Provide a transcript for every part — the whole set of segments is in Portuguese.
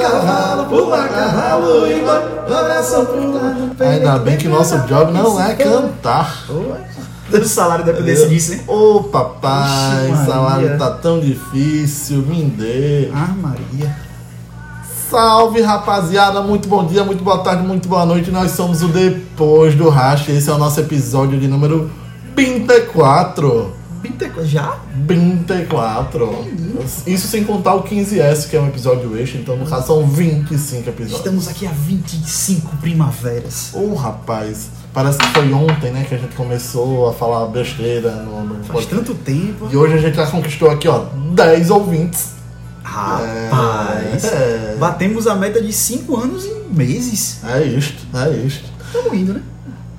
cavalo, pula cavalo e vai, começa. Ainda bem que nosso job não é cantar. O salário dependesse disso, hein? Ô papai, Vixe, salário tá tão difícil, me dê. Ah, Maria. Salve rapaziada, muito bom dia, muito boa tarde, muito boa noite. Nós somos o Depois do Racha. Esse é o nosso episódio de número 24. 20 já? 24. Isso sem contar o 15S, que é um episódio extra, então no caso são 25 episódios. Estamos aqui há 25 primaveras. Ô rapaz, parece que foi ontem, né, que a gente começou a falar besteira no, no Faz tanto tempo. E hoje a gente já conquistou aqui, ó, 10 ouvintes. Rapaz. É, Batemos a meta de 5 anos em meses. é isto, é isto. Estamos indo, né?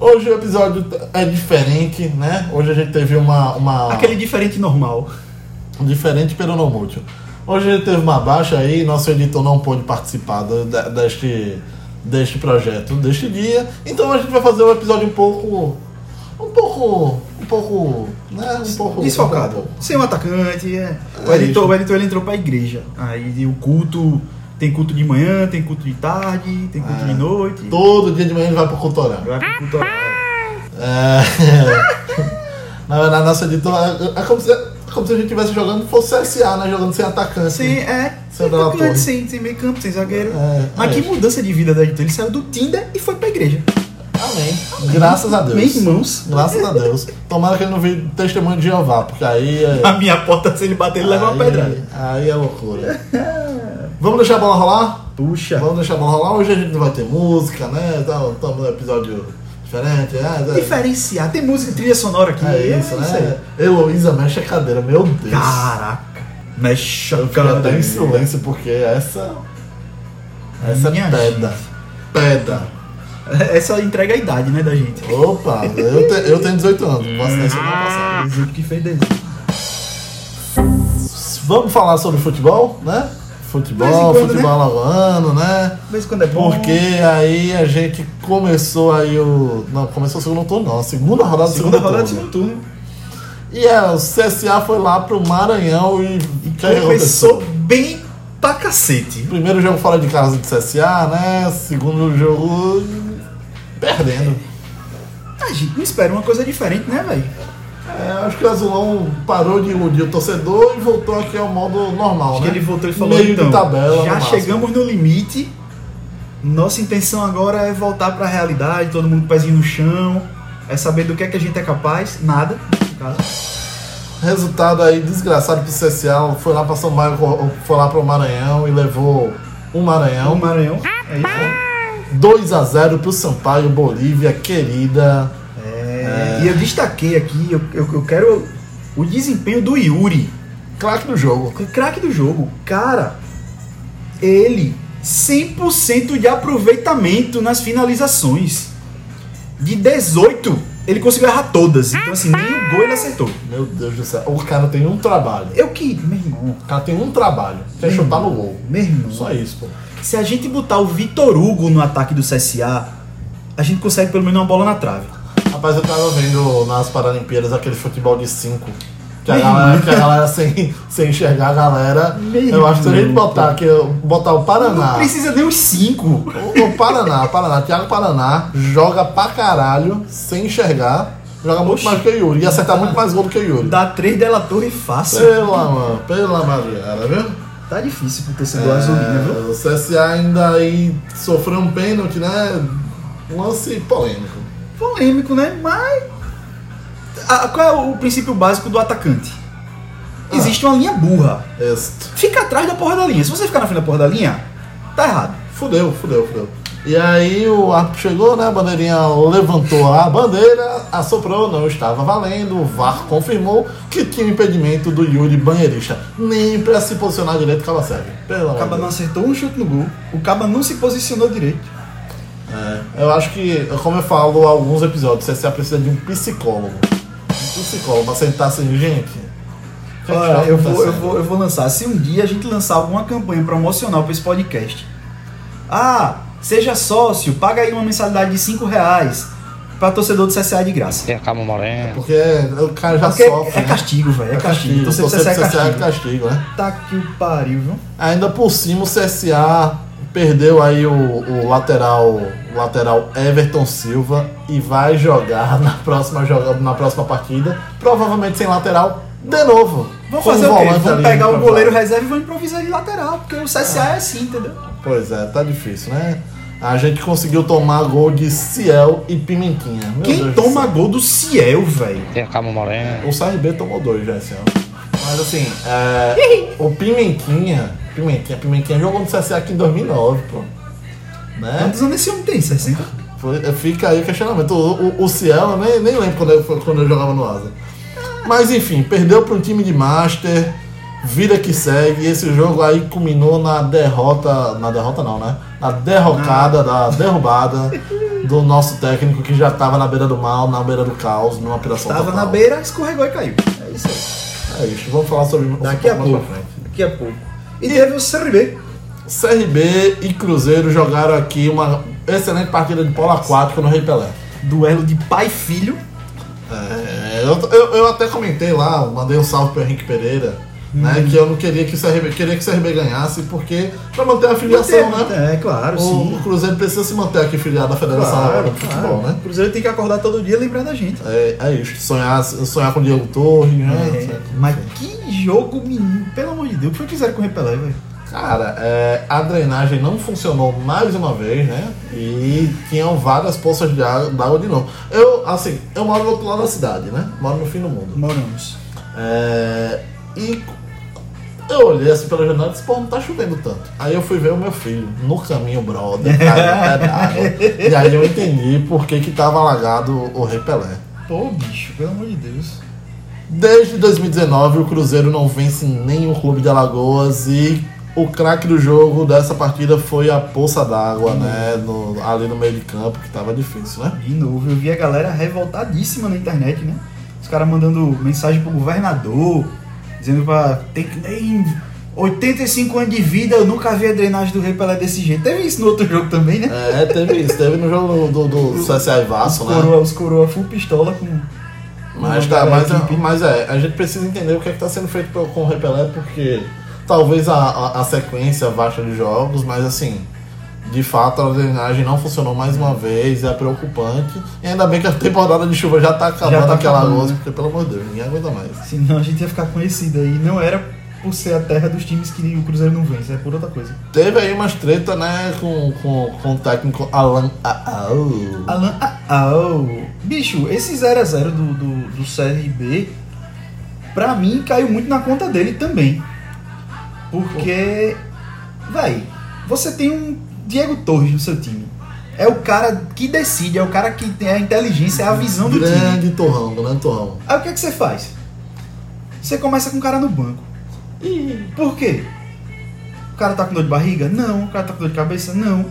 Hoje o episódio é diferente, né? Hoje a gente teve uma. uma Aquele diferente normal. Diferente pelo não. Hoje a gente teve uma baixa aí, nosso editor não pôde participar deste, deste projeto, deste dia. Então a gente vai fazer um episódio um pouco. Um pouco. Um pouco. Né? Um pouco. Desfocado. um pouco- Sem um atacante. É. O, É editor, isso. o editor ele entrou pra igreja. Aí o culto. Tem culto de manhã, tem culto de tarde, tem culto É. de noite. Todo dia de manhã ele vai pro cultorão. Vai pro culto horário. É. Na verdade, nosso editor é, é como se, é como se a gente estivesse jogando fosse CSA, né? Jogando sem atacante. Sim, é. Sem Sem atacante, torre. sem, sem meio campo, sem zagueiro. É, Mas é. que mudança de vida da editor. Ele saiu do Tinder e foi pra igreja. Amém. Graças a Deus. Meus irmãos. Graças a Deus. Tomara que ele não veja testemunho de Jeová, porque aí é. A minha porta, se ele bater, ele leva uma aí- pedrada. Aí é loucura. Vamos deixar a bola rolar? Puxa. Vamos deixar a bola rolar. Hoje a gente não vai ter música, né? Estamos num episódio diferente. É, é, Diferenciar. Tem música, trilha sonora aqui. é isso, aí. né? Heloísa mexe a cadeira, meu Deus. Caraca. Mexe Eu a fiquei até em cadeira. silêncio porque essa. Essa Minha é pedra. Pedra. Essa entrega a idade, né, da gente. Opa, eu, te- eu tenho 18 anos, posso passada. Exemplo que fez desenho. Vamos falar sobre futebol, né? Futebol, quando, futebol né? Vez em quando é bom. Porque aí a gente começou aí o. Não, começou o segundo turno, não. A segunda rodada do Segunda segundo rodada de turno. segundo turno. E é, o CSA foi lá pro Maranhão e. que Começou bem pra cacete. Primeiro jogo fora de casa do CSA, né? Segundo jogo. Perdendo. A gente não espera uma coisa diferente, né, velho? É, acho que o Azulão parou de iludir o torcedor e voltou aqui ao modo normal, Acho né? que ele voltou e falou, Meio então, de tabela. no já máximo. chegamos no limite. Nossa intenção agora é voltar pra realidade, todo mundo o pezinho no chão. É saber do que é que a gente é capaz. Nada, no caso. Resultado aí desgraçado pro CSA, foi lá pra São Paulo, foi lá pro Maranhão e levou o Maranhão. O Maranhão. É isso. 2 a 0 pro Sampaio, Bolívia, querida. É, E eu destaquei aqui, eu, eu, eu quero o desempenho do Yuri. Craque do jogo. Craque do jogo. Cara, ele 100% de aproveitamento nas finalizações. De 18, ele conseguiu errar todas. Então, assim, nem o gol ele acertou. Meu Deus do céu. O cara tem um trabalho. Eu que, meu irmão, O cara tem um trabalho. Que é chutar no gol. Meu irmão, Só isso, pô. se a gente botar o Vitor Hugo no ataque do CSA, a gente consegue pelo menos uma bola na trave. Rapaz, eu tava vendo nas Paralimpíadas aquele futebol de 5. Que a galera, que a galera sem, sem enxergar a galera. Meu eu acho que se a gente botar aqui, botar o Paraná. Não precisa nem os 5. O, o Paraná, Paraná, Thiago Paraná joga pra caralho, sem enxergar. Joga muito Oxi. mais que o Yuri. Ia acertar muito mais gol do que o Yuri. Dá 3 dela torre fácil. Pela, mano, pela Mariana, viu? Tá difícil pro torcedor azulino, viu? É, o CSA ainda aí sofreu um pênalti, né? Um lance polêmico. Polêmico, né? Mas. a- qual é o princípio básico do atacante? Ah. Existe uma linha burra. Este. Fica atrás da porra da linha. Se você ficar na frente da porra da linha, tá errado. Fudeu, fudeu, fudeu. E aí o árbitro chegou, né? A bandeirinha levantou a bandeira, assoprou, não estava valendo. O VAR confirmou que tinha impedimento do Yuri banheirista. Nem pra se posicionar direito o Caba serve. O Caba não acertou um chute no gol. O Caba não se posicionou direito. É, eu acho que, como eu falo em alguns episódios, o CSA precisa de um psicólogo. Um psicólogo pra sentar assim, gente. é Olha, tá eu, vou, eu, vou, eu vou lançar. Se um dia a gente lançar alguma campanha promocional para esse podcast. Ah, seja sócio, paga aí uma mensalidade de 5 reais para torcedor do CSA de graça. Tem a Calma Morena. Porque o cara já Porque sofre. é né? castigo, velho. É, castigo. Torcer Torcer pro pro CSA é CSA é castigo. castigo, né? Tá que o pariu, viu? Ainda por cima o CSA Perdeu aí o, o lateral o lateral Everton Silva e vai jogar na próxima, joga, na próxima partida, provavelmente sem lateral, de novo. Com fazer o quê? ali pegar o goleiro reserva e vão improvisar de lateral, porque o CSA é assim, entendeu? Pois é, tá difícil, né? A gente conseguiu tomar gol de Ciel e Pimentinha. Meu Quem Deus toma gol do Ciel, velho? Tem a calma morena. O CRB tomou dois já esse ano. Mas assim, é, o Pimentinha, Pimentinha, Pimentinha jogou no CSA aqui em 2009, pô. Né? Quantos anos esse homem tem? 60? Foi- fica aí o questionamento. O, o, o Ciel, eu nem, nem lembro quando eu, quando eu jogava no Asa. Mas enfim, perdeu para um time de Master, vida que segue. E esse jogo aí culminou na derrota. Na derrota não, né? Na derrocada, da derrubada do nosso técnico que já estava na beira do mal, na beira do caos, numa operação Tava total. na beira, escorregou e caiu. É isso aí. É isso, vamos falar sobre Daqui a pouco. Daqui a pouco. E teve o CRB. CRB e Cruzeiro jogaram aqui uma excelente partida de polo aquático no Rei Pelé. Duelo de pai e filho. É, eu, eu, eu até comentei lá, mandei um salve pro Henrique Pereira, né? Que eu não queria que o CRB, queria que o CRB ganhasse, porque pra manter a filiação, né? É, claro, O, sim. o Cruzeiro precisa se manter aqui filiado à Federação Claro, Alagoana de Futebol, claro. né? O Cruzeiro tem que acordar todo dia e lembrar da gente. É, é isso, sonhar, sonhar com o Diego Torres, né? É, mas que jogo, menino. Pelo amor de Deus, o que foi que fizeram com o Repelé, velho? Cara, é, a drenagem não funcionou mais uma vez, né? E tinham várias poças de água, d'água de novo. Eu, assim, eu moro do outro lado da cidade, né? Moro no fim do mundo. Moramos. É, e eu olhei assim pela janela e disse, pô, não tá chovendo tanto. Aí eu fui ver o meu filho no caminho, brother, pé d'água. E aí eu entendi por que que tava alagado o Rei Pelé. Pô, bicho, pelo amor de Deus. Desde 2019 o Cruzeiro não vence nenhum clube de Alagoas e o craque do jogo dessa partida foi a poça d'água, né? no- ali no meio de campo, que tava difícil, né? De novo, eu vi a galera revoltadíssima na internet, né? Os caras mandando mensagem pro governador, dizendo pra. Tem que. Tem 85 anos de vida, eu nunca vi a drenagem do Rei Pelé desse jeito. Teve isso no outro jogo também, né? É, teve isso, teve no jogo do, do, do CSA Os Vasco, né? coroa, os coroa full pistola com. Mas, tá, a mas, equipe. mas é, a gente precisa entender o que é está sendo feito com o Repelé, porque talvez a, a, a sequência vasta de jogos, mas assim, de fato a drenagem não funcionou mais uma vez, é preocupante. E ainda bem que a temporada de chuva já está acabando tá aquela acabando, Alagoas, né? porque pelo amor de Deus, ninguém aguenta mais. Senão a gente ia ficar conhecido aí. Não era por ser a terra dos times que o Cruzeiro não vence, é por outra coisa. Teve aí umas treta, né, com, com, com o técnico Alan. Oh. Alan. Oh. Bicho, esse 0x0 do, do, do CRB, pra mim, caiu muito na conta dele também. Porque, vai, você tem um Diego Torres no seu time. É o cara que decide, é o cara que tem a inteligência, é a visão do time. Grande torrão, grande torrão. Aí o que, é que você faz? Você começa com o cara no banco. Ih, Por quê? O cara tá com dor de barriga? Não. O cara tá com dor de cabeça? Não.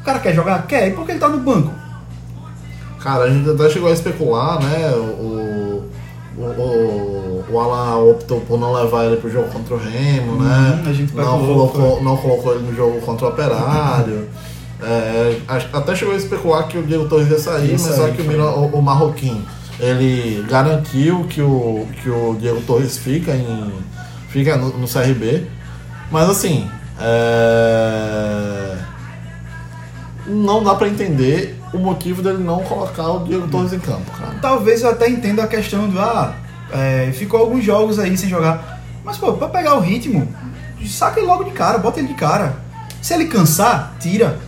O cara quer jogar? Quer. E por que ele tá no banco? Cara, a gente até chegou a especular, né? O, o, o, o Alan optou por não levar ele pro jogo contra o Remo, né? Gente não, colocou, não colocou ele no jogo contra o Operário. É, até chegou a especular que o Diego Torres ia sair, Ia mas só que o. Miro- o, o Marroquim ele garantiu que o, que o Diego Torres fica, em, fica no, no CRB. Mas assim, é, não dá pra entender o motivo dele não colocar o Diego Torres em campo, cara. Talvez eu até entenda a questão do. Ah, é, ficou alguns jogos aí sem jogar. Mas, pô, pra pegar o ritmo, saca ele logo de cara, bota ele de cara. Se ele cansar, tira.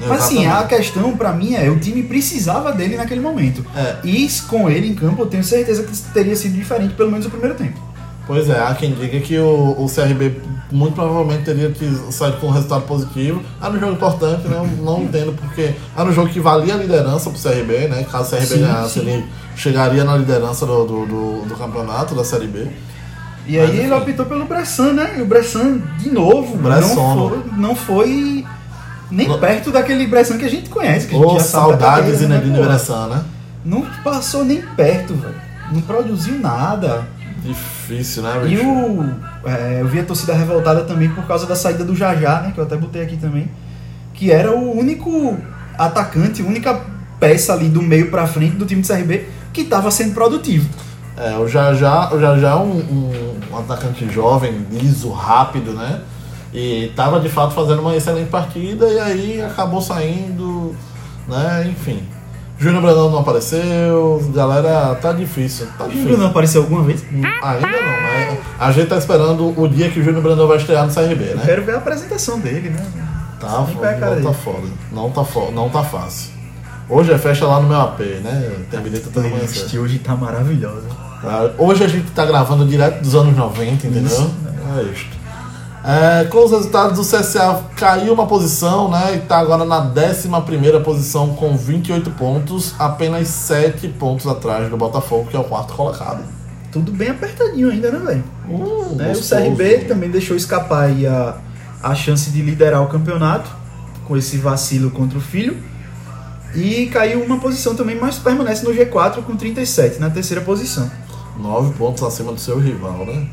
Mas assim, a Exatamente. questão pra mim é, o time precisava dele naquele momento. É. E com ele em campo, eu tenho certeza que teria sido diferente, pelo menos o primeiro tempo. Pois é, há quem diga que o, o CRB muito provavelmente teria que sair com um resultado positivo. Era um jogo importante, né? Eu não entendo porque era um jogo que valia a liderança pro CRB, né? Caso o CRB Sim, ganhasse, sim. ele chegaria na liderança do, do, do- do campeonato da Série B. E Mas, aí ele optou pelo Bressan, né? E o Bressan, de novo, Bressono. não foi, não foi nem Não- perto daquele Bressan que a gente conhece. Que a gente Ô, já saudades carreira, Zinedine né? Bressan, né? Não passou nem perto, velho. Não produziu nada. Difícil, né, E bicho? o, é, eu vi a torcida revoltada também por causa da saída do Jajá, né? Que eu até botei aqui também. Que era o único atacante, única peça ali do meio pra frente do time de CRB que estava sendo produtivo. É, o Jajá, o Jajá é um, um, um atacante jovem, liso, rápido, né? E tava de fato fazendo uma excelente partida e aí acabou saindo, né? Enfim. Júnior Brandão não apareceu, galera, tá difícil. Tá difícil. Bruno apareceu alguma vez? Ainda não, mas a gente tá esperando o dia que o Júnior Brandão vai estrear no CRB, Eu né? quero ver a apresentação dele, né? Tá, Nem pé a cara não tá foda. Não tá, fo não tá fácil. Hoje é festa lá no meu AP, né? Tem bilhete até amanhã hoje tá maravilhosa. Tá? Hoje a gente tá gravando direto dos anos 90, entendeu? Isso. É isto. É, com os resultados, o CSA caiu uma posição, né? E tá agora na 11 posição com 28 pontos, apenas 7 pontos atrás do Botafogo, que é o quarto colocado. Tudo bem apertadinho ainda, né, velho? Uh, Né? O. CRB também deixou escapar a, a chance de liderar o campeonato com esse vacilo contra o filho. E caiu uma posição também, mas permanece no G4 com 37, na terceira posição. 9 pontos acima do seu rival, né?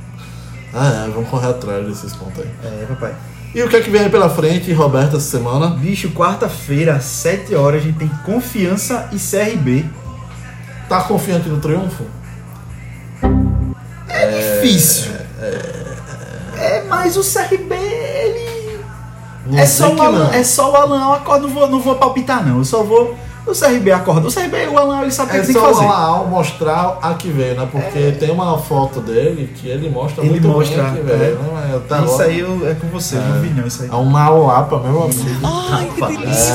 Ah, é, vamos correr atrás desses pontos aí. É, papai. E o que é que vem aí pela frente, Roberto, essa semana? Bicho, quarta-feira, às 7 horas, a gente tem Confiança e CRB. Tá confiante no triunfo? É difícil. É, mas o CRB, ele. Não É só, o Alan, é só o Alan, acorda, não vou, não vou palpitar, não. Eu só vou. O CRB acorda. O CRB, o Alan, ele sabe o que É ele tem que só fazer. É. o Laal mostrar a que veio, né? Porque tem uma foto dele que ele mostra Ele muito mostra, bem a que veio, é. né? Até Isso agora aí eu- é com você, eu não vi não isso aí. É um mau lapa, meu amigo. Ai, que delícia!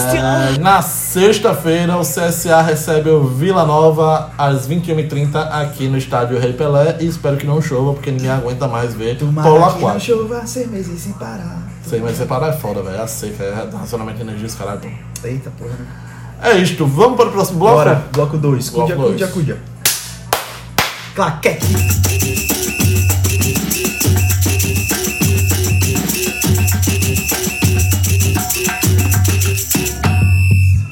É, na sexta-feira, o CSA recebe o Vila Nova às 21h30 aqui no estádio Rei Pelé. E espero que não chova, porque ninguém aguenta mais ver Tomara polo que não aquático. chova seis meses sem parar. Sei, mas separar é foda, velho. A seca, é racionamento de energia, os caralho. pô. Eita porra. né? É isto, vamos para o próximo bloco? Bora, bloco 2. Bloco Cudia, dois. cudia, cudia. Claquete.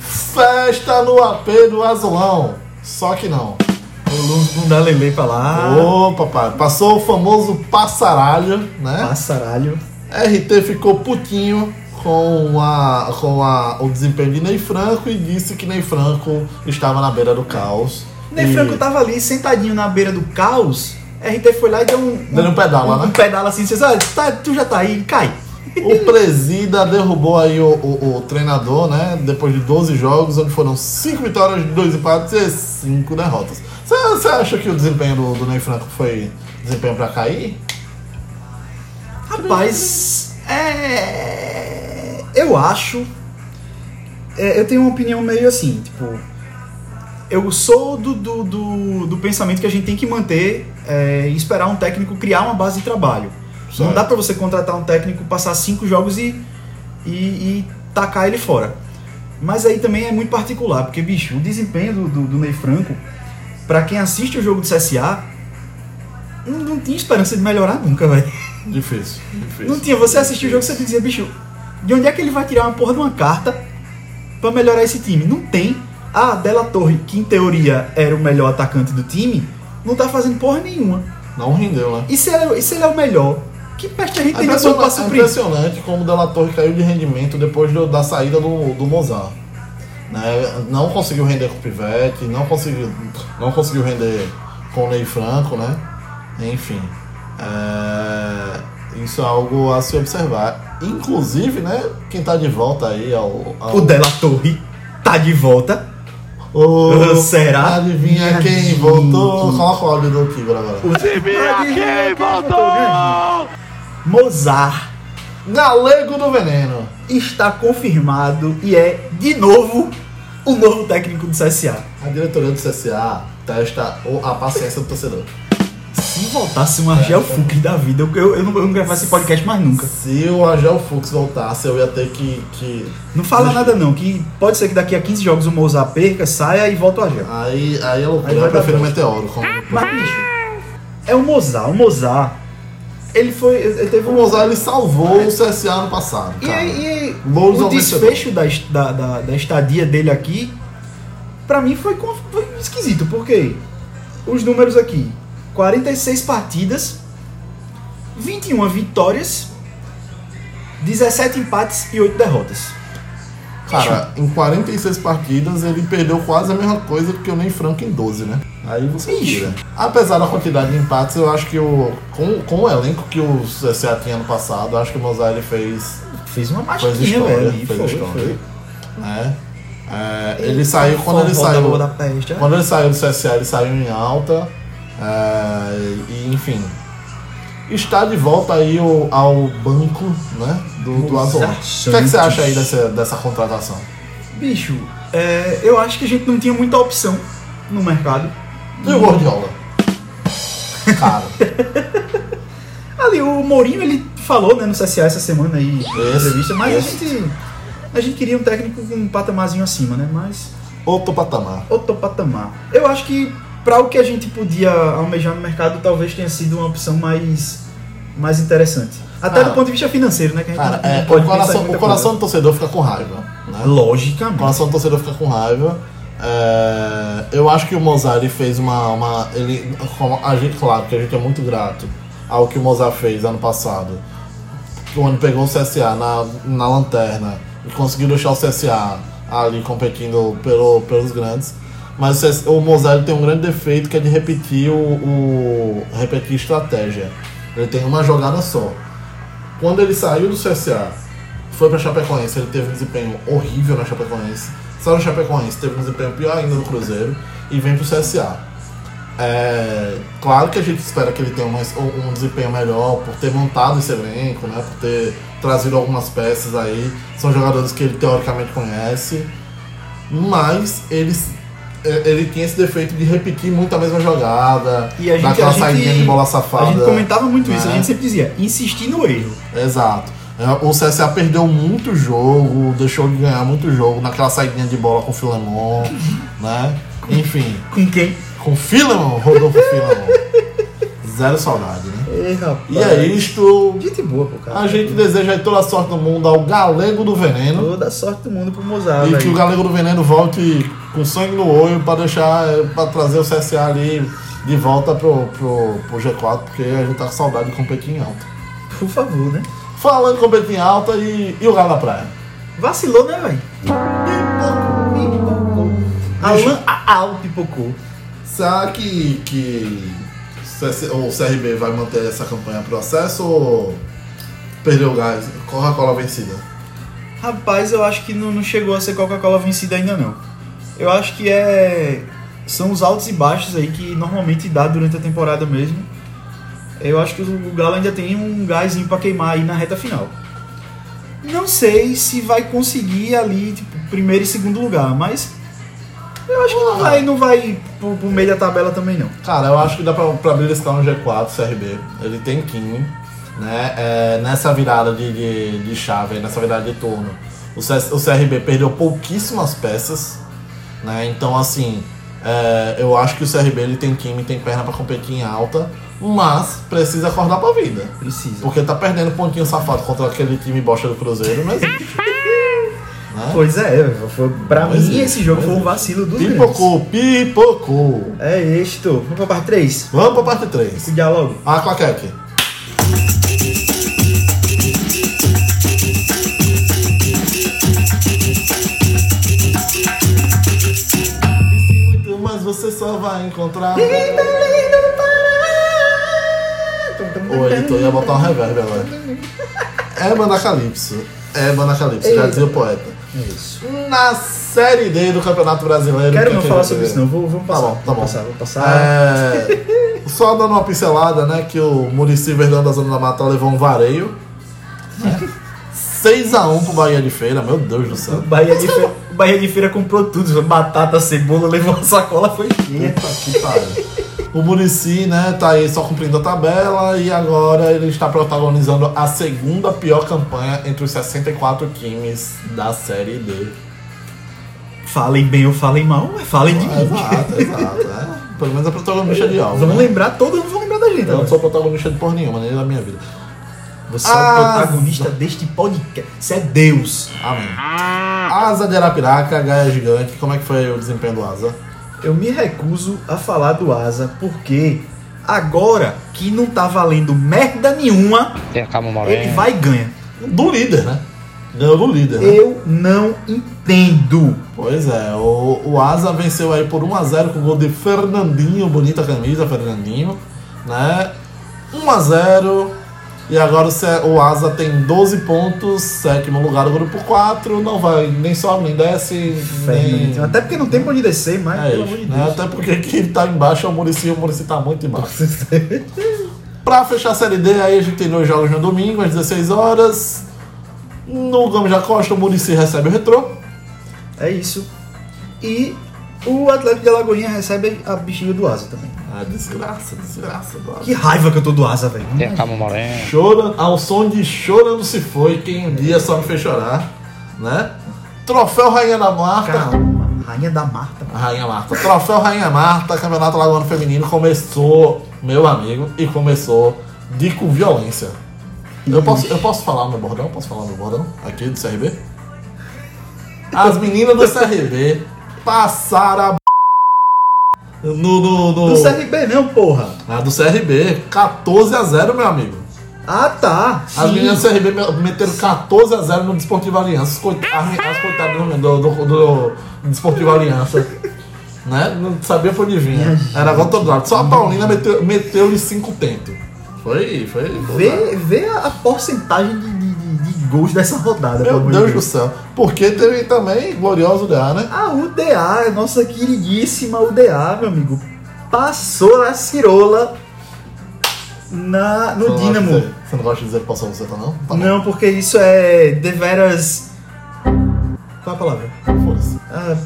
Festa no AP do Azulão. Só que não. O Luz não dá lelê pra lá. Ô, papai, passou o famoso passaralho, né? Passaralho. RT ficou putinho com, a, com a, o desempenho de Ney Franco e disse que Ney Franco estava na beira do caos. Ney E Franco tava ali sentadinho na beira do caos. RT foi lá e deu um. Deu um pedala, um, né? pedala assim, você sabe, tá, tu já tá aí, cai. O presida derrubou aí o, o- o treinador, né? Depois de 12 jogos, onde foram 5 vitórias, 2 empates e 5 derrotas. Você acha que o desempenho do, do Ney Franco foi desempenho pra cair? Rapaz, é. Eu acho. é, eu tenho uma opinião meio assim, tipo. Eu sou do, do, do, do pensamento que a gente tem que manter é, e esperar um técnico criar uma base de trabalho. Não Certo. dá pra você contratar um técnico, passar cinco jogos e, e, e tacar ele fora. Mas aí também é muito particular, porque, bicho, o desempenho do, do, do Ney Franco, pra quem assiste o jogo do CSA, não, não tinha esperança de melhorar nunca, velho. Difícil, difícil. Não tinha. Você assistiu o jogo e você dizia, bicho, de onde é que ele vai tirar uma porra de uma carta pra melhorar esse time? Não tem. Ah, Della Torre, que em teoria era o melhor atacante do time, não tá fazendo porra nenhuma. Não rendeu, né? E se ele, é- e se ele é o melhor? Que peste a gente É tem banco pra impressionante, é suprir? impressionante como o Della Torre caiu de rendimento depois do- da saída do, do Mozart. Né? Não conseguiu render com o Pivete, não conseguiu, não conseguiu render com o Ney Franco, né? Enfim. é, isso é algo a se observar. Inclusive, né? Quem tá de volta aí ao. ao O Della Torre tá de volta. Ô, Será? Adivinha quem Gente. voltou? Coloca o áudio do Kibra agora. Adivinha quem voltou? Mozart Galego do Veneno. está confirmado e é, de novo, o novo técnico do CSA. A diretoria do CSA testa o- a paciência do torcedor. Se voltasse um Argel Fux da vida, eu, eu, eu não, eu não gravasse esse podcast mais nunca. Se o Agel Fux voltasse, eu ia ter que. que... Não fala nada não, que pode ser que daqui a 15 jogos o Mozart perca, saia e volta o Argel. Aí, aí é loucura. Aí Eu prefiro o. Meteoro. Como... Mas, bicho, é o Mozart. O Mozart, ele foi. Ele teve O Mozart ele salvou o CSA no passado. E, e o desfecho da, da, da, estadia dele aqui, pra mim foi, foi esquisito, porque os números aqui: 46 partidas, 21 vitórias, 17 empates e 8 derrotas. Cara, em 46 partidas ele perdeu quase a mesma coisa que o Ney Franco em 12, né? Aí você tira. Apesar da quantidade de empates, eu acho que o. Com, com o elenco que o CSA tinha ano passado, eu acho que o Mozart fez. Fez uma Fez masquinha, história, velho. fez Foi, história. foi. Né? É, ele saiu quando ele saiu. Lua da Peste, é? Quando ele saiu do CSA, ele saiu em alta. É, e enfim. Está de volta aí o- ao banco né, do, do Azul. O que, é que você acha aí dessa, dessa contratação? Bicho, é, eu acho que a gente não tinha muita opção no mercado. E o Gordiola? Cara, Ali, o Mourinho, ele falou né, no CSA essa semana aí, na entrevista, mas esse. a gente, a gente queria um técnico com um patamarzinho acima, né? Mas outro patamar. outro patamar. Eu acho que para o que a gente podia almejar no mercado, talvez tenha sido uma opção mais, mais interessante. Até Ah. do ponto de vista financeiro, né? Que a gente Cara, não é, o pode em coração, o coração do torcedor fica com raiva. Né? O Logicamente. coração do torcedor fica com raiva. É, eu acho que o Mozart fez uma. uma ele, a gente, claro que a gente é muito grato ao que o Mozart fez ano passado. Quando pegou o CSA na, na lanterna e conseguiu deixar o CSA ali competindo pelo, pelos grandes. Mas o, CS o Mozart tem um grande defeito que é de repetir o, o repetir estratégia. Ele tem uma jogada só. Quando ele saiu do CSA, foi pra Chapecoense, ele teve um desempenho horrível na Chapecoense. Saiu do Chapecoense, teve um desempenho pior ainda no Cruzeiro e vem pro CSA. É, claro que a gente espera que ele tenha uma- um desempenho melhor por ter montado esse elenco, né, por ter trazido algumas peças aí. São jogadores que ele teoricamente conhece, mas eles, é, ele tinha esse defeito de repetir muito a mesma jogada, E a gente, daquela a saída de bola safada. a gente comentava muito isso, a né? gente sempre dizia, insistir no erro. Exato. É, O CSA perdeu muito jogo, deixou de ganhar muito jogo naquela saída de bola com o Filemon, né? Enfim, Com quem? com o Filemon, Rodolfo Filemon. Zero saudade, né? Ei, rapaz. E é isto. Gente boa, pô, cara. A gente deseja aí toda a sorte do mundo ao Galego do Veneno. Toda a sorte do mundo pro Mozart, E que o. Galego do Veneno volte com sangue no olho para deixar, para trazer o CSA ali de volta pro, pro, pro G4, porque a gente tá com saudade de competir em alta. Por favor, né? Falando em competir em alta e, e o Galo da Praia. Vacilou, né, velho? Pipocou. Alan Aal pipocou. Será que, que o CRB vai manter essa campanha pro acesso ou perdeu o gás? Coca-Cola vencida? Rapaz, eu acho que não, não chegou a ser Coca-Cola vencida ainda não. Eu acho que é. São os altos e baixos aí que normalmente dá durante a temporada mesmo. Eu acho que o Galo ainda tem um gásinho pra queimar aí na reta final. Não sei se vai conseguir ali, tipo, primeiro e segundo lugar, mas eu acho que não vai, não vai pro, pro meio da tabela também não. Cara, eu acho que dá pra, pra beliscar no G4 CRB. Ele tem time, né? É, nessa virada de, de, de chave, nessa virada de turno, o, CS o CRB perdeu pouquíssimas peças, né? Então, assim, é, eu acho que o CRB ele tem time, tem perna pra competir em alta, mas precisa acordar pra vida. Precisa. Porque tá perdendo pontinho safado contra aquele time bosta do Cruzeiro, não existe. né? Pois é, foi, pra Não mim existe, esse jogo não foi um existe. vacilo dos grandes. Pipocou, pipocou. É isto. Vamos pra parte 3. Vamos pra parte 3. Cuidar logo. A claquete. muito, mas você só vai encontrar. O editor ia botar um reverb agora. É Banda Calypso. É Banda Calypso, já dizia o poeta. É isso. Na Série D do Campeonato Brasileiro. Quero que não é falar aquele- sobre isso não, vou, vamos passar. Tá bom, tá vou bom. passar, vou passar. É, só dando uma pincelada, né? Que o Murici Verdão da Zona da Mata levou um vareio. Né? 6x1 pro Bahia de Feira, meu Deus do céu. Bahia de, Feira, o Bahia de Feira comprou tudo, batata, cebola, levou a sacola, foi cheia. Puta que pariu. O Murici, né, tá aí só cumprindo a tabela e agora ele está protagonizando a segunda pior campanha entre os 64 times da Série D. Falem bem ou falem mal, mas falem de mim. Exato, exato. É. Pelo menos é protagonista de algo. Vamos né? lembrar, todos vão lembrar da gente. Eu não agora. sou protagonista de porra nenhuma, nem da minha vida. Você é o protagonista deste podcast. Você é Deus. Amém. Asa de Arapiraca, Gaia Gigante, como é que foi o desempenho do Asa? Eu me recuso a falar do Asa, porque agora que não tá valendo merda nenhuma, ele vai e ganha. Do líder, né? Ganhou do líder, né? Eu não entendo. Pois é, o, o Asa venceu aí por 1x0 com o gol de Fernandinho, bonita camisa, Fernandinho, né? 1x0. E agora o Asa tem 12 pontos, sétimo lugar do grupo 4, não vai nem sobe nem desce, nem... Até porque não tem pra onde descer, mas É pelo amor de né? Deus. Até porque quem tá embaixo é o Murici, o Murici tá muito embaixo. Pra fechar a Série D, aí a gente tem dois jogos no domingo, às 16 horas. No Gomes da Costa, o Murici recebe o Retrô. É isso. E o Atlético de Alagoinha recebe a bexiga do Asa também. Ah, desgraça, desgraça. do Asa. Que raiva que eu tô do Asa, velho. A calma morena. Chora, ao som de Chorando Se Foi, quem um dia só me fez chorar, né? Troféu Rainha da Marta. Calma. Rainha da Marta. A Rainha Marta. Troféu Rainha Marta, Campeonato Lagoano Feminino começou, meu amigo, e começou de com violência. Eu posso, eu posso falar no bordão? Posso falar no bordão? Aqui do CRB? As meninas do CRB passaram a. No, no, no... Do CRB não, porra. Ah, do CRB, 14 a 0 meu amigo. Ah, tá. As Sim. meninas do CRB me- meteram 14 a 0 no Desportivo Aliança. As, coit- as, as coitadas do, do, do, Desportivo Aliança. né? Não sabia pra onde vinha. Era gota do lado. Só a Paulina meteu- meteu-lhe 5 tentos. Foi, foi. Vê, vê a porcentagem de, de, gols dessa rodada, Meu Deus do céu. Porque teve também glorioso DA, né? A UDA, nossa queridíssima UDA, meu amigo, passou a cirola na, no Você Dínamo. dizer- Você não gosta de dizer que passou você, tá não? Tá. Não, porque isso é deveras. Qual é a palavra? Foda-se. Ah,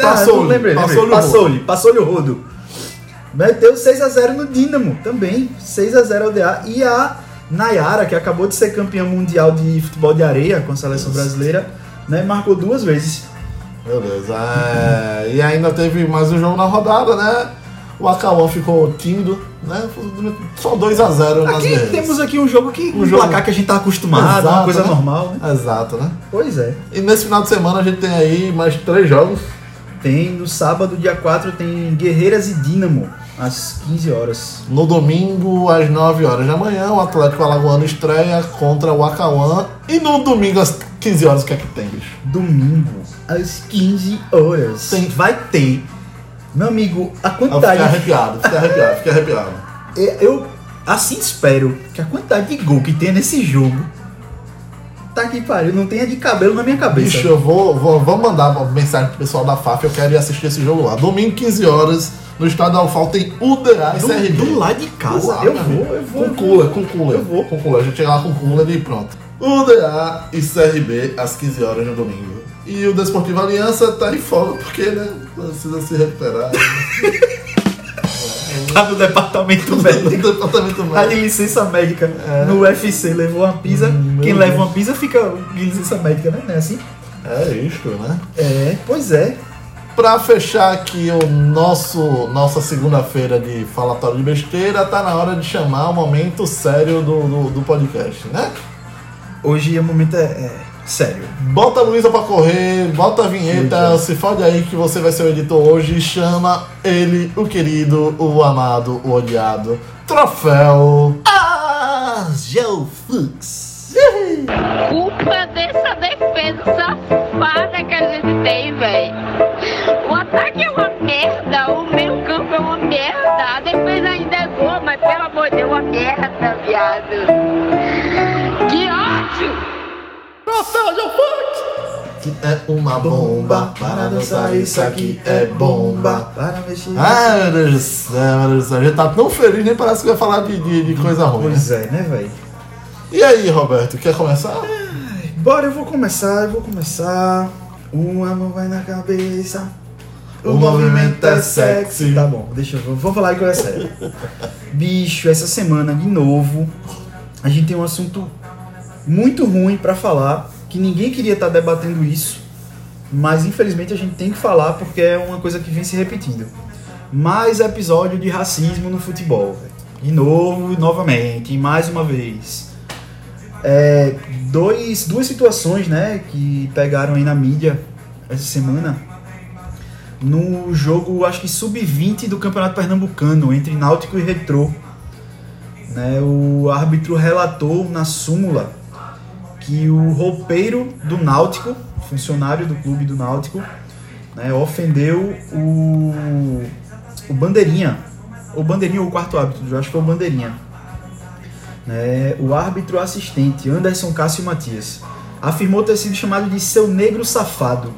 Passou-lhe, ah, lembrei, passou-lhe o Passou-lhe, passou-lhe o rodo. Meteu 6x0 no Dínamo também. 6x0 ao DA. E a Nayara, que acabou de ser campeã mundial de futebol de areia com a seleção Isso. brasileira, né, marcou duas vezes. Beleza. É, e ainda teve mais um jogo na rodada, né? O Acauã ficou tímido, né? Só 2x0 nas Aqui guerreiras. temos aqui um jogo que Um um jogo- placar que a gente tá acostumado, Exato, uma coisa né? normal, né? Exato, né? Pois é. E nesse final de semana a gente tem aí mais três jogos. Tem no sábado, dia 4, tem Guerreiras e Dínamo, às 15 horas. No domingo, às 9 horas da manhã, o Atlético Alagoano estreia contra o Acauã. E no domingo, às 15 horas, o que é que tem, bicho? Domingo, às 15 horas. Tem. Vai ter. Meu amigo, a Eu fiquei quantidade. arrepiado, fiquei arrepiado, fiquei arrepiado. É, Eu assim espero que a quantidade de gol que tem nesse jogo. Tá que pariu, não tenha de cabelo na minha cabeça. Bicho, eu vou, vou, vou mandar uma mensagem pro pessoal da FAF, eu quero ir assistir esse jogo lá. Domingo, 15 horas, no UFAL tem UDA e CRB. do lado de casa, eu meu vou, eu vou. Com cooler, com cooler. Eu vou. Com cooler. A gente chega lá com cooler e pronto. UDA e CRB às 15 horas no domingo. E o Desportivo Aliança tá em folga porque, né? Precisa se recuperar. Tá no departamento no médico. departamento Tá de médico. licença médica. É. No UFC levou uma pisa. Hum, Quem meu leva Deus. uma pisa fica de licença médica, né? Não é assim? É isto, né? É, pois é. Pra fechar aqui o nosso nossa segunda-feira de falatório de besteira, tá na hora de chamar o momento sério do, do, do podcast, né? Hoje o momento é, é sério. Bota a Luísa pra correr, bota a vinheta, Eita. se fode aí que você vai ser o editor hoje. Chama ele, o querido, o amado, o odiado. Troféu. Argel Flux. culpa dessa defesa safada que a gente tem, velho. Ataque é uma merda, o meio campo é uma merda, a defesa ainda é boa, mas pelo amor de Deus, é uma merda, viado. Que ódio! De Fux. É uma bomba para dançar, isso aqui é bomba. Para mexer. Ai meu Deus do céu, meu Deus do céu. A gente tá tão feliz, nem parece que vai falar de, de, de coisa ruim. né? Pois é, né, velho? E aí, Roberto, quer começar? Bora, eu vou começar, eu vou começar. Uma mão vai na cabeça. O, movimento é sexy. Tá bom, deixa eu. Vamos falar de coisa séria. Bicho, essa semana, de novo, a gente tem um assunto muito ruim pra falar. Que ninguém queria estar debatendo isso. Mas infelizmente a gente tem que falar porque é uma coisa que vem se repetindo. Mais episódio de racismo no futebol. De novo novamente, mais uma vez. É, dois, duas situações né, que pegaram aí na mídia essa semana. No jogo, acho que sub-20 do Campeonato Pernambucano, entre Náutico e Retrô. Né, o árbitro relatou na súmula que o roupeiro do Náutico, funcionário do clube do Náutico, né, ofendeu o, o Bandeirinha. O Bandeirinha ou o quarto árbitro, eu acho que foi o Bandeirinha. Né, o árbitro assistente, Anderson Cássio Matias, afirmou ter sido chamado de seu negro safado,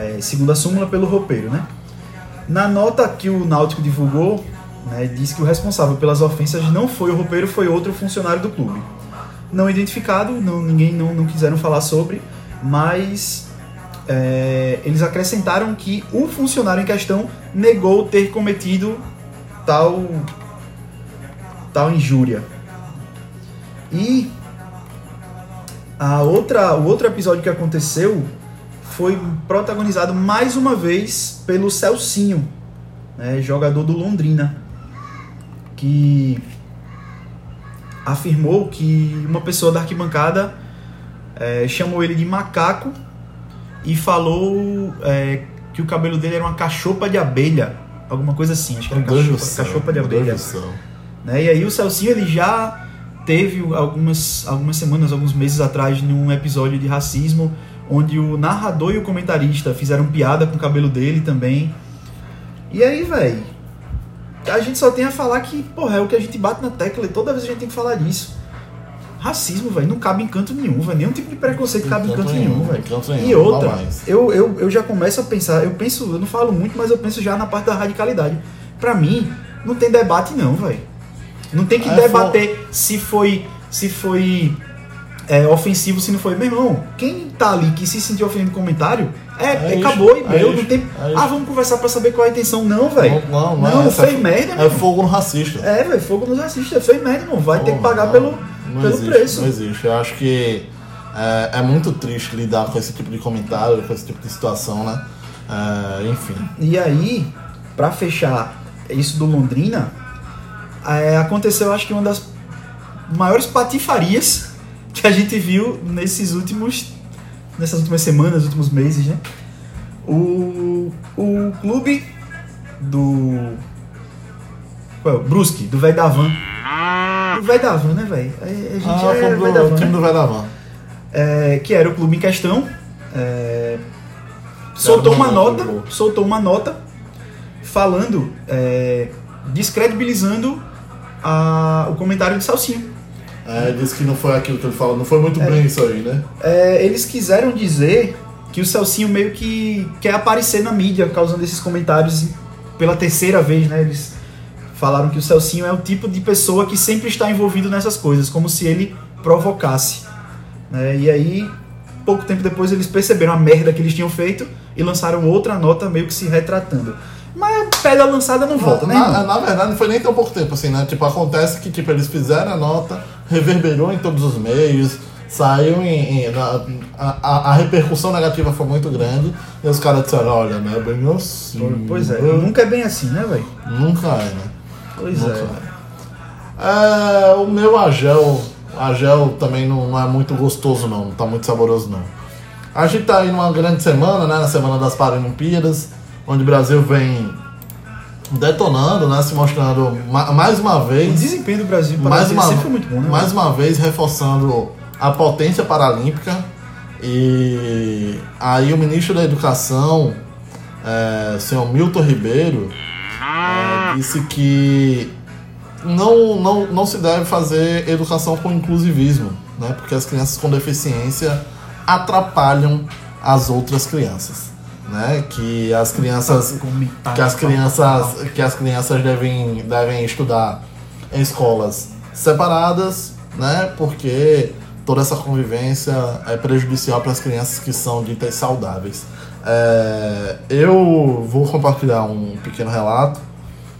é, segundo a súmula pelo roupeiro. Né? Na nota que o Náutico divulgou, né, diz que o responsável pelas ofensas não foi o roupeiro, foi outro funcionário do clube. Não identificado, não, ninguém não, não quiseram falar sobre, mas é, eles acrescentaram que o funcionário em questão negou ter cometido tal tal injúria. E a outra, o outro episódio que aconteceu foi protagonizado mais uma vez pelo Celcinho, né, jogador do Londrina, que afirmou que uma pessoa da arquibancada é, chamou ele de macaco e falou é, que o cabelo dele era uma cachopa de abelha, alguma coisa assim, acho que era cachopa, céu, cachopa de abelha. Né? E aí o Celcinho ele já teve algumas, algumas semanas, alguns meses atrás, num episódio de racismo, onde o narrador e o comentarista fizeram piada com o cabelo dele também. E aí, velho, a gente só tem a falar que, porra, é o que a gente bate na tecla e toda vez a gente tem que falar disso. Racismo, velho, não cabe em canto nenhum, velho. Nenhum tipo de preconceito cabe em canto nenhum, velho. E outra, eu, eu, eu já começo a pensar, eu penso, eu não falo muito, mas eu penso já na parte da radicalidade. Pra mim, não tem debate não, velho. Não tem que É, debater se foi se foi é, ofensivo, se não foi. Meu irmão, quem tá ali que se sentiu ofendido no comentário, é, É acabou e é meu, não tem. é ah, vamos conversar pra saber qual é a intenção. Não, velho. Não, não, Não, essa fez merda, meu É fogo no racista. É, velho, fogo nos assiste, fez merda, irmão. Vai ter que pagar não, pelo, não pelo existe, preço. Não existe. Eu acho que é, é muito triste lidar com esse tipo de comentário, com esse tipo de situação, né? É, enfim. E aí, pra fechar isso do Londrina, é, aconteceu acho que uma das maiores patifarias que a gente viu nesses últimos nessas últimas semanas, últimos meses, né? O, o clube do qual é? o Brusque, do velho da van. Do velho da van, né, velho? A, a gente Ah, é da do van, time né? do Vedavan. é, que era o clube em questão, é, soltou uma nota, soltou uma nota falando, é, descredibilizando a- o comentário de Salsinho. É, disse que não foi aquilo que ele falou, não foi muito bem isso aí, né? É, eles quiseram dizer que o Celcinho meio que quer aparecer na mídia, causando esses comentários pela terceira vez, né? Eles falaram que o Celcinho é o tipo de pessoa que sempre está envolvido nessas coisas, como se ele provocasse. né? E aí, pouco tempo depois, eles perceberam a merda que eles tinham feito e lançaram outra nota meio que se retratando. Mas a pedra lançada não volta, né? na, na verdade, não foi nem tão pouco tempo assim, né? Tipo, acontece que tipo, eles fizeram a nota, reverberou em todos os meios, saiu em. em- na- a, a- a repercussão negativa foi muito grande, e os caras disseram: olha, né? Bem assim. Pois é, nunca é bem assim, né, velho? Nunca é, né? Pois Nunca é. É, o meu Agel, Agel também não, não é muito gostoso não, não tá muito saboroso não. A gente tá aí numa grande semana, né, na semana das Paralimpíadas, onde o Brasil vem detonando, né, se mostrando ma- mais uma O vez, desempenho do Brasil para mais uma, sempre foi muito bom, né? mais uma vez reforçando a potência paralímpica e aí o ministro da Educação, é, senhor Milton Ribeiro, é, disse que não, não, não se deve fazer educação com inclusivismo, né? Porque as crianças com deficiência atrapalham as outras crianças, né? Que as crianças que as crianças que as crianças devem devem estudar em escolas separadas, né? Porque toda essa convivência é prejudicial para as crianças que são ditas saudáveis. É, eu vou compartilhar um pequeno relato.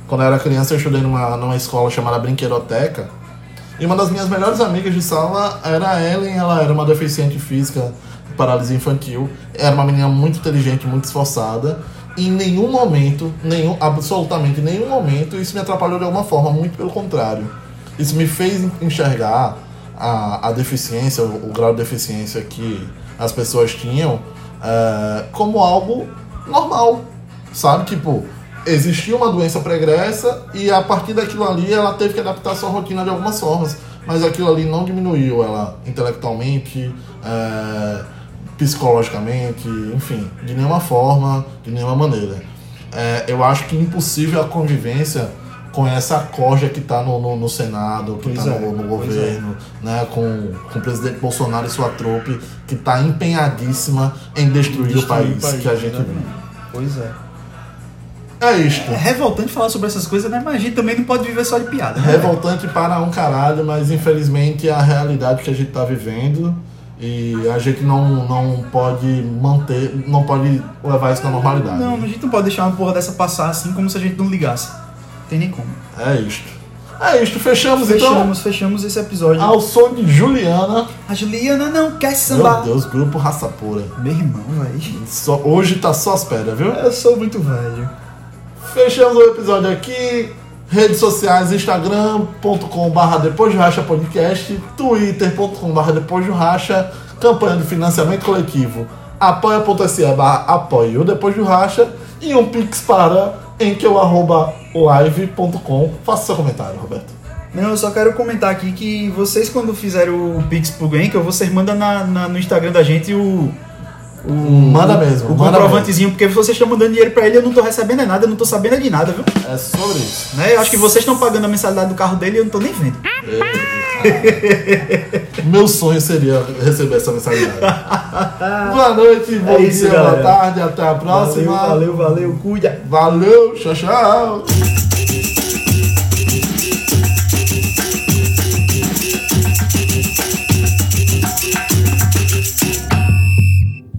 Quando eu era criança, eu estudei numa, numa escola chamada Brinquedoteca. E uma das minhas melhores amigas de sala era a Ellen. Ela era uma deficiente física, paralisia infantil. Era uma menina muito inteligente, muito esforçada. E em nenhum momento, nenhum, absolutamente nenhum momento, isso me atrapalhou de alguma forma. Muito pelo contrário. Isso me fez enxergar a, a deficiência, o, o grau de deficiência que as pessoas tinham é, como algo normal, sabe? Tipo, existia uma doença pregressa e a partir daquilo ali ela teve que adaptar sua rotina de algumas formas. mas aquilo ali não diminuiu ela intelectualmente, é, psicologicamente, enfim, de nenhuma forma, de nenhuma maneira. É, eu acho que impossível a convivência com essa corja que está no, no, no Senado, que está Pois é, no, no pois governo, né, com, com o presidente Bolsonaro e sua trupe, que está empenhadíssima em destruir, o, país que a gente vive. Pois é. É isto. É revoltante falar sobre essas coisas, né? Mas a gente também não pode viver só de piada. Né? Revoltante para um caralho, mas infelizmente é a realidade que a gente está vivendo e a gente não, não pode manter, não pode levar isso na normalidade. Não, a gente não pode deixar uma porra dessa passar assim como se a gente não ligasse. Tem nem como. É isto. É isto, fechamos, Fechamos, fechamos esse episódio. então ao som de Juliana. A Juliana não quer Meu sambar. Deus, grupo raça pura. Meu irmão, velho. Hoje tá só as pedras, viu? Eu sou muito velho. Fechamos o episódio aqui. Redes sociais, instagram.com.br depois de racha podcast, twitter.com.br depois de racha, campanha de financiamento coletivo, apoia.se barra apoio depois de racha e um pix para em que eu arroba live.com. Faça seu comentário, Roberto. Não, eu só quero comentar aqui que vocês, quando fizerem o Pix pro Genkel, vocês mandam na, na- no Instagram da gente o. o Manda mesmo, O manda comprovantezinho, porque vocês estão mandando dinheiro pra ele eu não tô recebendo é nada, eu não tô sabendo é de nada, viu? É sobre isso. Né? Eu acho que vocês estão pagando a mensalidade do carro dele e eu não tô nem vendo. Meu sonho seria receber essa mensalidade. Boa noite, bom É isso, dia, boa tarde, até a próxima. Valeu, valeu, valeu, cuida. Valeu, tchau, tchau.